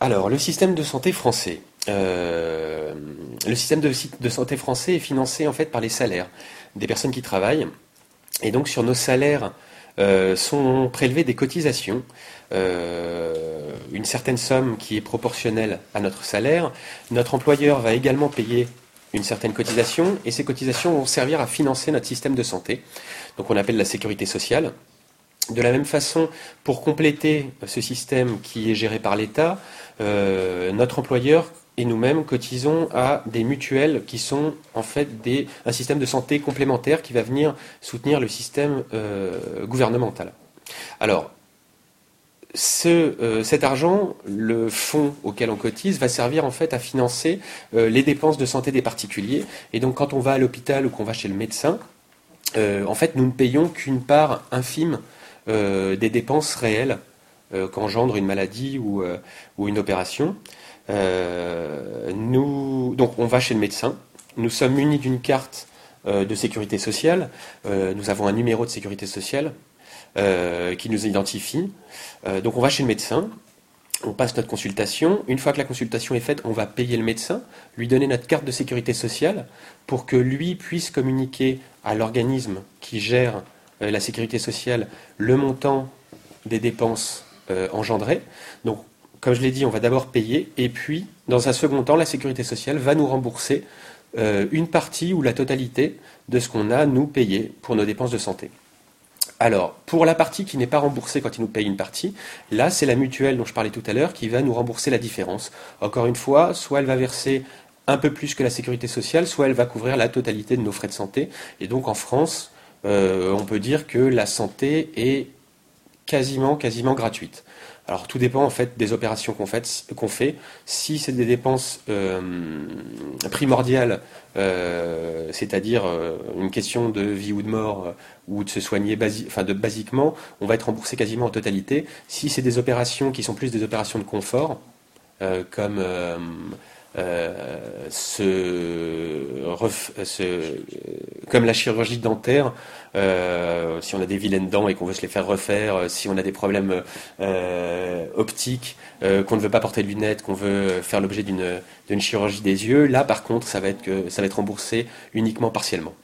Alors, le système de santé français. Euh, le système de, santé français est financé en fait par les salaires des personnes qui travaillent. Et donc sur nos salaires euh, sont prélevées des cotisations, euh, une certaine somme qui est proportionnelle à notre salaire. Notre employeur va également payer une certaine cotisation et ces cotisations vont servir à financer notre système de santé, donc on appelle la sécurité sociale. De la même façon, pour compléter ce système qui est géré par l'État, euh, notre employeur et nous-mêmes cotisons à des mutuelles qui sont en fait un système de santé complémentaire qui va venir soutenir le système euh, gouvernemental. Alors, euh, cet argent, le fonds auquel on cotise, va servir en fait à financer les dépenses de santé des particuliers. Et donc, quand on va à l'hôpital ou qu'on va chez le médecin, en fait, nous ne payons qu'une part infime euh, des dépenses réelles euh, qu'engendre une maladie ou, euh, une opération. donc on va chez le médecin, nous sommes munis d'une carte de sécurité sociale, nous avons un numéro de sécurité sociale qui nous identifie. donc on va chez le médecin, on passe notre consultation. Une fois que la consultation est faite, on va payer le médecin, lui donner notre carte de sécurité sociale pour que lui puisse communiquer à l'organisme qui gère la sécurité sociale le montant des dépenses euh, engendrées. Donc, comme je l'ai dit, on va d'abord payer et puis, dans un second temps, la sécurité sociale va nous rembourser euh, une partie ou la totalité de ce qu'on a, nous, payé pour nos dépenses de santé. Alors, pour la partie qui n'est pas remboursée quand il nous paye une partie, là, c'est la mutuelle dont je parlais tout à l'heure qui va nous rembourser la différence. Encore une fois, soit elle va verser un peu plus que la sécurité sociale, soit elle va couvrir la totalité de nos frais de santé. Et donc, en France, euh, on peut dire que la santé est quasiment, quasiment gratuite. Alors tout dépend en fait des opérations qu'on fait, Si c'est des dépenses euh, primordiales, euh, c'est-à-dire une question de vie ou de mort ou de se soigner enfin de basiquement, on va être remboursé quasiment en totalité. Si c'est des opérations qui sont plus des opérations de confort, comme euh, comme la chirurgie dentaire, euh, si on a des vilaines dents et qu'on veut se les faire refaire, euh, si on a des problèmes optiques, qu'on ne veut pas porter de lunettes, qu'on veut faire l'objet d'une chirurgie des yeux, là par contre ça va être, que, ça va être remboursé uniquement partiellement.